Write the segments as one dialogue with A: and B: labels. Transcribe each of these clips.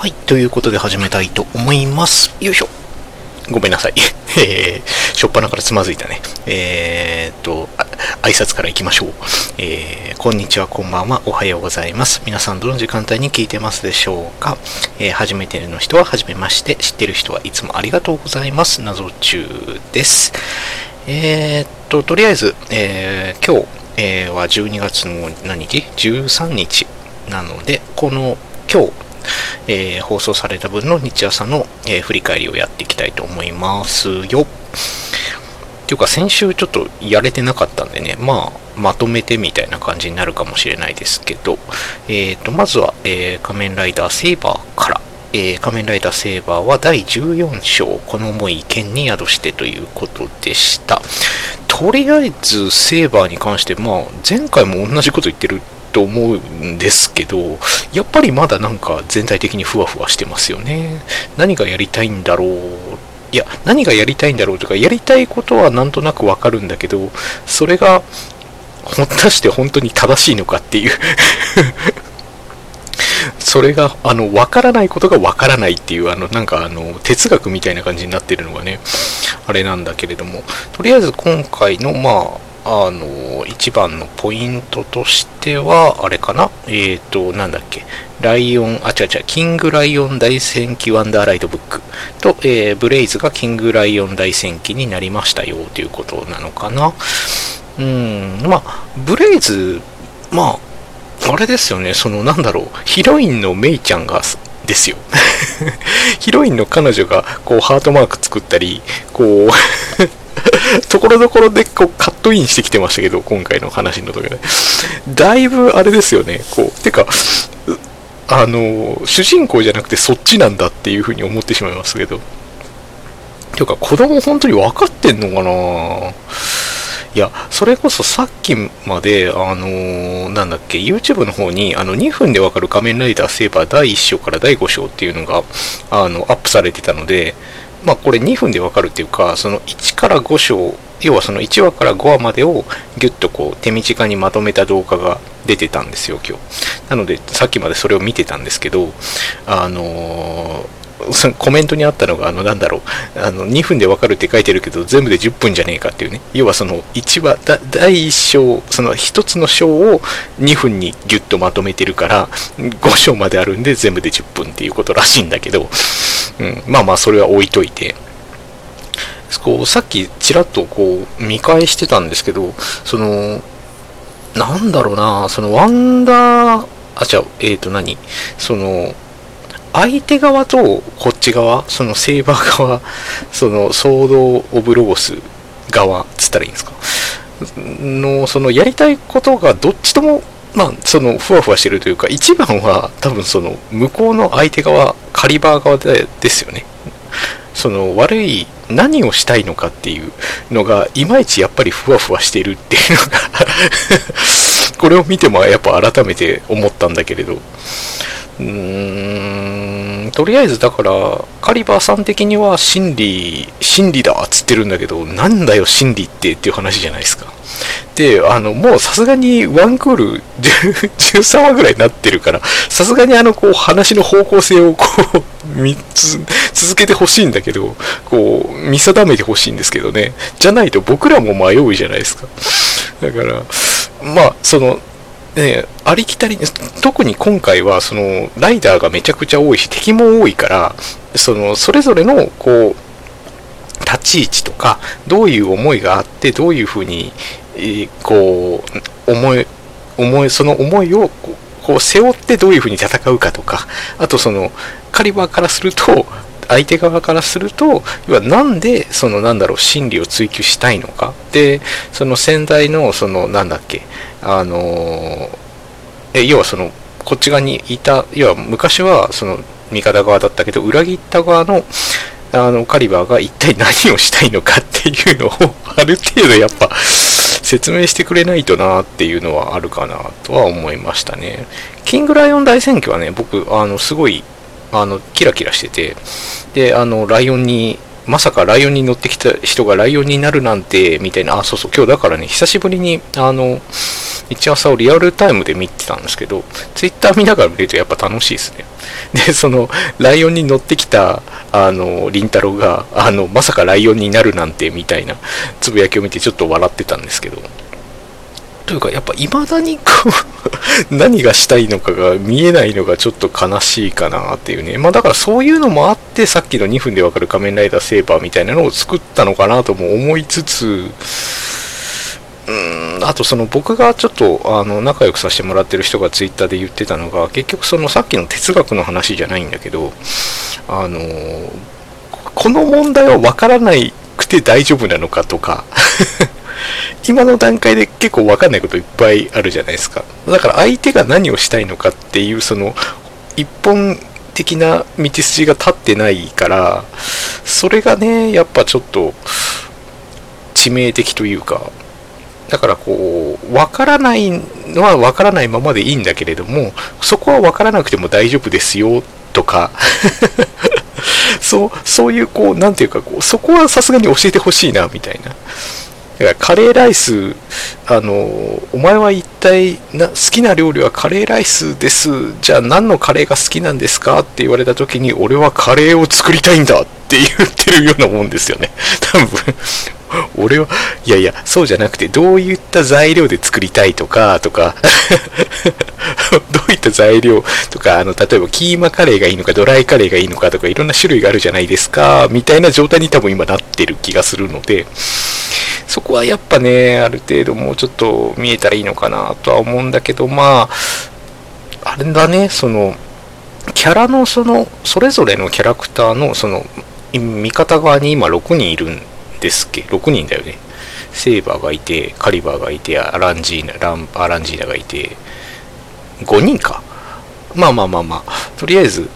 A: はい、ということで始めたいと思います。よいしょ。ごめんなさい。えー、しょっぱなからつまずいたね。えーっと、挨拶からいきましょう。えー、こんにちは、こんばんは、おはようございます。皆さんどの時間帯に聞いてますでしょうかえー、初めての人は初めまして、知ってる人はいつもありがとうございます。謎中です。えーっと、とりあえず、えー今日、えーは12月の何日 ?13 日なので、この今日、えー放送された分の日朝の、えー振り返りをやっていきたいと思いますよ。っていうか先週ちょっとやれてなかったんでね、まあ、まとめてみたいな感じになるかもしれないですけど、えーと、まずは、えー仮面ライダーセーバーから、えー仮面ライダーセーバーは第14章、この思い剣に宿してということでした。とりあえず、セーバーに関して、まあ、前回も同じこと言ってると思うんですけど、やっぱりまだなんか全体的にふわふわしてますよね。何がやりたいんだろう。いや、何がやりたいんだろうとか、やりたいことはなんとなくわかるんだけど、それが、果たして本当に正しいのかっていう。それが、あの、わからないことがわからないっていう、あの、なんか、あの、哲学みたいな感じになってるのがね、あれなんだけれども、とりあえず今回の、まあ、あの、一番のポイントとしては、あれかな？えっ、と、なんだっけ、ライオン、あ、違う違う、キングライオン大戦記ワンダーライドブック。と、えーブレイズがキングライオン大戦記になりましたよということなのかな。うん、まあ、ブレイズ、まあ、あれですよね、その、なんだろう、ヒロインのメイちゃんが、ですよ。ヒロインの彼女が、こう、ハートマーク作ったり、こう、ところどころでこうトインしてきてましたけど、今回の話の時で。だいぶあれですよね、こう、てか、あの、主人公じゃなくてそっちなんだっていうふうに思ってしまいますけど。ていうか、子供本当に分かってんのかな？いや、それこそさっきまで、あのーなんだっけ、YouTube の方に、あの、2分でわかる仮面ライダーセーバー第1章から第5章っていうのが、あの、アップされてたので、まあ、これ2分でわかるっていうか、その1から5章、要はその1話から5話までをギュッとこう手短にまとめた動画が出てたんですよ、今日。なので、さっきまでそれを見てたんですけど、あのーコメントにあったのが、あの、なんだろう、あの、2分でわかるって書いてるけど、全部で10分じゃねえかっていうね。要はその、1話、第1章、その1つの章を2分にギュッとまとめてるから、5章まであるんで全部で10分っていうことらしいんだけど、うん、まあまあ、それは置いといて。こう、さっきちらっとこう、見返してたんですけど、その、なんだろうな、その、ワンダー、あ、違う、えーと何？その、相手側とこっち側、そのセーバー側、そのソード・オブ・ロゴス側、つったらいいんですか？の、そのやりたいことがどっちとも、まあ、その、ふわふわしてるというか、一番は多分その、向こうの相手側、カリバー側でですよね。その悪い何をしたいのかっていうのがいまいちやっぱりふわふわしてるっていうのがこれを見てもやっぱ改めて思ったんだけれど。うーんとりあえずだからカリバーさん的には真理真理だっつってるんだけどなんだよ真理ってっていう話じゃないですか。であのもうさすがにワンクール13話ぐらいになってるからさすがにあのこう話の方向性をこう3つ続けてほしいんだけどこう見定めてほしいんですけどね。じゃないと僕らも迷うじゃないですか。だからまあそのね、ありきたり特に今回はそのライダーがめちゃくちゃ多いし敵も多いからそのそれぞれのこう立ち位置とかどういう思いがあってどういうふうに、えーこう思い思いその思いをこうこう背負ってどういうふうに戦うかとかあとそのカリバーからすると相手側からすると要はなんでそのなんだろう真理を追求したいのかでその先代のそのなんだっけあのえ要はそのこっち側にいた要は昔はその味方側だったけど裏切った側のあのカリバーが一体何をしたいのかっていうのを ある程度やっぱ説明してくれないとなっていうのはあるかなとは思いましたね。キングライオン大選挙はね、僕、あの、すごい、あの、キラキラしてて、で、あの、ライオンにまさかライオンに乗ってきた人がライオンになるなんて、みたいな、あ、そうそう、今日だからね、久しぶりに、あの、一朝をリアルタイムで見てたんですけど、ツイッター見ながら見るとやっぱ楽しいですね。で、その、ライオンに乗ってきた、あの、りんたろが、あの、まさかライオンになるなんて、みたいな、つぶやきを見てちょっと笑ってたんですけど、というか、やっぱ未だにこう 何がしたいのかが見えないのがちょっと悲しいかなっていうね。まあだからそういうのもあって、さっきの2分でわかる仮面ライダーセーバーみたいなのを作ったのかなとも思いつつ、うーん、あとその僕がちょっとあの仲良くさせてもらってる人がツイッターで言ってたのが、結局そのさっきの哲学の話じゃないんだけど、あの、この問題はわからないくて大丈夫なのかとか 今の段階で結構わかんないこといっぱいあるじゃないですか。だから相手が何をしたいのかっていう、その、一本的な道筋が立ってないから、それがね、やっぱちょっと、致命的というか、だからこう、わからないのはわからないままでいいんだけれども、そこはわからなくても大丈夫ですよ、とか そう、そういうこう、なんていうかこう、そこはさすがに教えてほしいな、みたいな。だからカレーライス、あの、お前は一体な好きな料理はカレーライスです。じゃあ何のカレーが好きなんですか？って言われた時に、俺はカレーを作りたいんだって言ってるようなもんですよね。多分俺は、いやいや、そうじゃなくて、どういった材料で作りたいとか、とか。どういった材料とか、あの、例えばキーマカレーがいいのか、ドライカレーがいいのかとか、いろんな種類があるじゃないですか、みたいな状態に多分今なってる気がするので、そこはやっぱね、ある程度もうちょっと見えたらいいのかなとは思うんだけど、まあ、あれだね、その、キャラのその、それぞれのキャラクターの、その、味方側に今6人いるんですっけ ?6 人だよね。セーバーがいて、カリバーがいて、アランジーナ、ランアランジーナがいて、5人か。まあまあまあまあ、とりあえず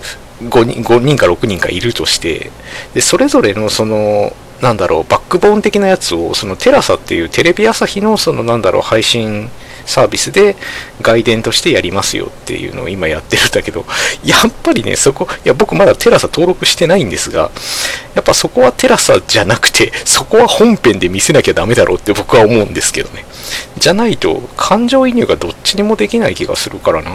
A: 5人 ,5 人か6人かいるとして、で、それぞれのその、なんだろう、バックボーン的なやつを、そのテラサっていうテレビ朝日のそのなんだろう、配信サービスで外伝としてやりますよっていうのを今やってるんだけど、やっぱりね、そこ、いや僕まだテラサ登録してないんですが、やっぱそこはテラサじゃなくて、そこは本編で見せなきゃダメだろうって僕は思うんですけどね。じゃないと、感情移入がどっちにもできない気がするからなう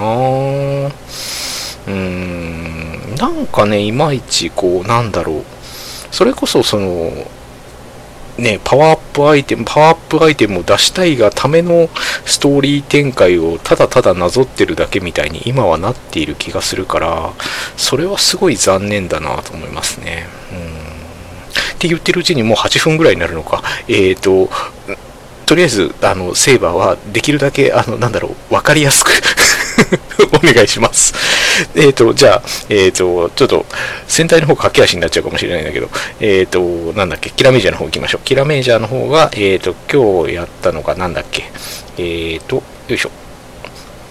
A: ーん、なんかね、いまいちこう、なんだろう。それこそその、ね、パワーアップアイテム、パワーアップアイテムを出したいがためのストーリー展開をただただなぞってるだけみたいに今はなっている気がするから、それはすごい残念だなと思いますね。うんって言ってるうちにもう8分ぐらいになるのか。えっ、ー、と、とりあえず、あの、セーバーはできるだけ、あの、なんだろう、わかりやすく お願いします。えっ、と、じゃあ、えっ、と、ちょっと、戦隊の方駆け足になっちゃうかもしれないんだけど、えっ、と、なんだっけ、キラメジャーの方行きましょう。キラメジャーの方が、えっ、と、今日やったのがなんだっけ、えっ、と、よいしょ。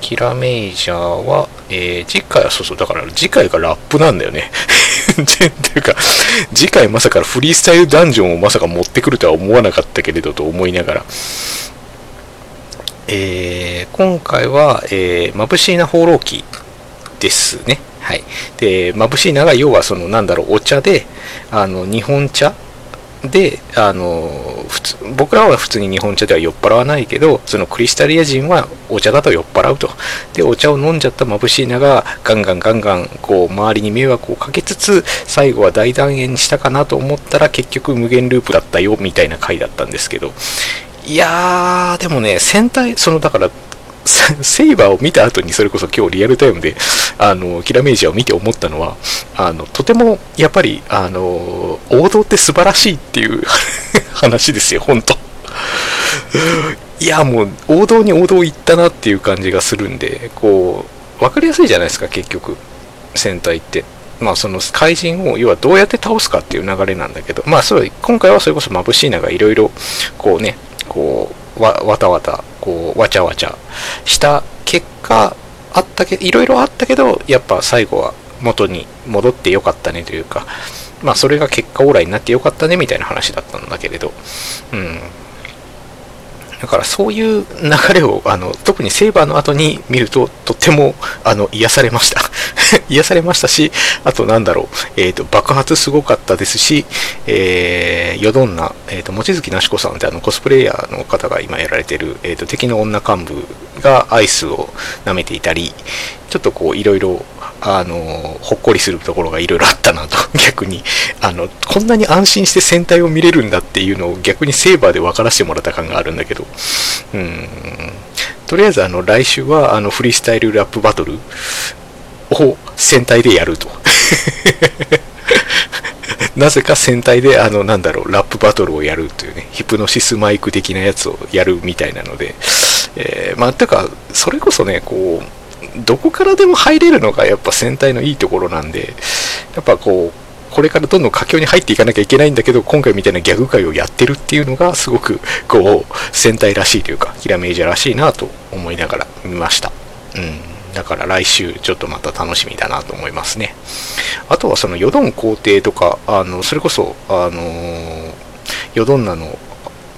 A: キラメイジャーは、えー、次回は、そうそう、だから次回がラップなんだよね。っていうか、次回まさかフリースタイルダンジョンをまさか持ってくるとは思わなかったけれどと思いながら、えー、今回は、えー、眩しいな放浪記ですね。はい。で、眩しいなが要はその、なんだろう、お茶で、あの、日本茶で、あの、普通、僕らは普通に日本茶では酔っ払わないけど、そのクリスタリア人はお茶だと酔っ払うと。で、お茶を飲んじゃった眩しいなが、ガンガンガンガン、こう、周りに迷惑をかけつつ、最後は大団円したかなと思ったら、結局無限ループだったよ、みたいな回だったんですけど、いやー、でもね、戦隊、その、だから、セイバーを見た後にそれこそ今日リアルタイムで、あの、キラメージャーを見て思ったのは、あの、とても、やっぱり、あの、王道って素晴らしいっていう 話ですよ、本当。いや、もう、王道に王道行ったなっていう感じがするんで、こう、わかりやすいじゃないですか、結局、戦隊って。まあ、その怪人を要はどうやって倒すかっていう流れなんだけど、まあ、それ今回はそれこそ眩しいながいろいろこうねこうわわたわたこうわちゃわちゃした結果あったけいろいろあったけどやっぱ最後は元に戻ってよかったねというかまあそれが結果オーライになってよかったねみたいな話だったんだけれど。うん。だからそういう流れをあの特にセイバーの後に見るととってもあの癒されました。癒されましたしあとなんだろう、えーと、爆発すごかったですし、えー、ヨドンナ、えーと、望月なしこさんってあのコスプレイヤーの方が今やられてる、えーと、敵の女幹部がアイスを舐めていたりちょっとこういろいろあのほっこりするところがいろいろあったなと 逆に。あのこんなに安心して戦隊を見れるんだっていうのを逆にセーバーで分からせてもらった感があるんだけど。うん。とりあえずあの来週はあのフリースタイルラップバトルを戦隊でやると。なぜか戦隊であのなんだろうラップバトルをやるというねヒプノシスマイク的なやつをやるみたいなので、えー、まあてかそれこそねこうどこからでも入れるのがやっぱ戦隊のいいところなんで、やっぱこう、これからどんどん佳境に入っていかなきゃいけないんだけど、今回みたいなギャグ界をやってるっていうのが、すごく、こう、戦隊らしいというか、キラメイジャーらしいなと思いながら見ました。うん。だから来週、ちょっとまた楽しみだなと思いますね。あとはその、ヨドン皇帝とか、あの、それこそ、あのー、ヨドンナの、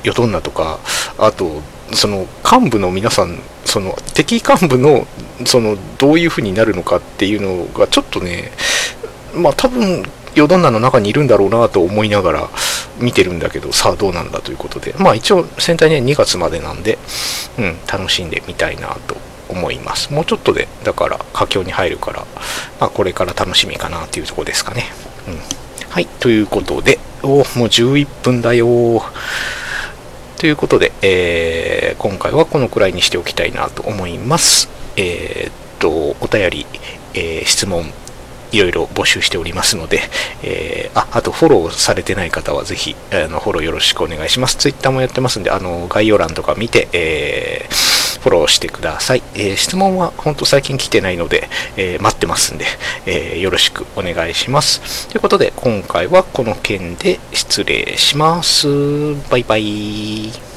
A: ヨドンナとか、あと、その幹部の皆さん、その敵幹部のそのどういう風になるのかっていうのがちょっとね、まあ多分、ヨドンナの中にいるんだろうなと思いながら見てるんだけど、さあどうなんだということで、まあ一応戦隊ね2月までなんで、うん、楽しんでみたいなと思います。もうちょっとで、だから佳境に入るから、まあこれから楽しみかなっていうとこですかね。うん。はい、ということで、おもう11分だよということで、えー、今回はこのくらいにしておきたいなと思います。えー、っと、お便り、えー、質問、いろいろ募集しておりますので、えー、あ、あとフォローされてない方はぜひ、あの、フォローよろしくお願いします。ツイッターもやってますんで、あの、概要欄とか見て、えー、フォローしてください。えー、質問は本当最近来てないので、えー、待ってますんで、えー、よろしくお願いします。ということで、今回はこの件で失礼します。バイバイ。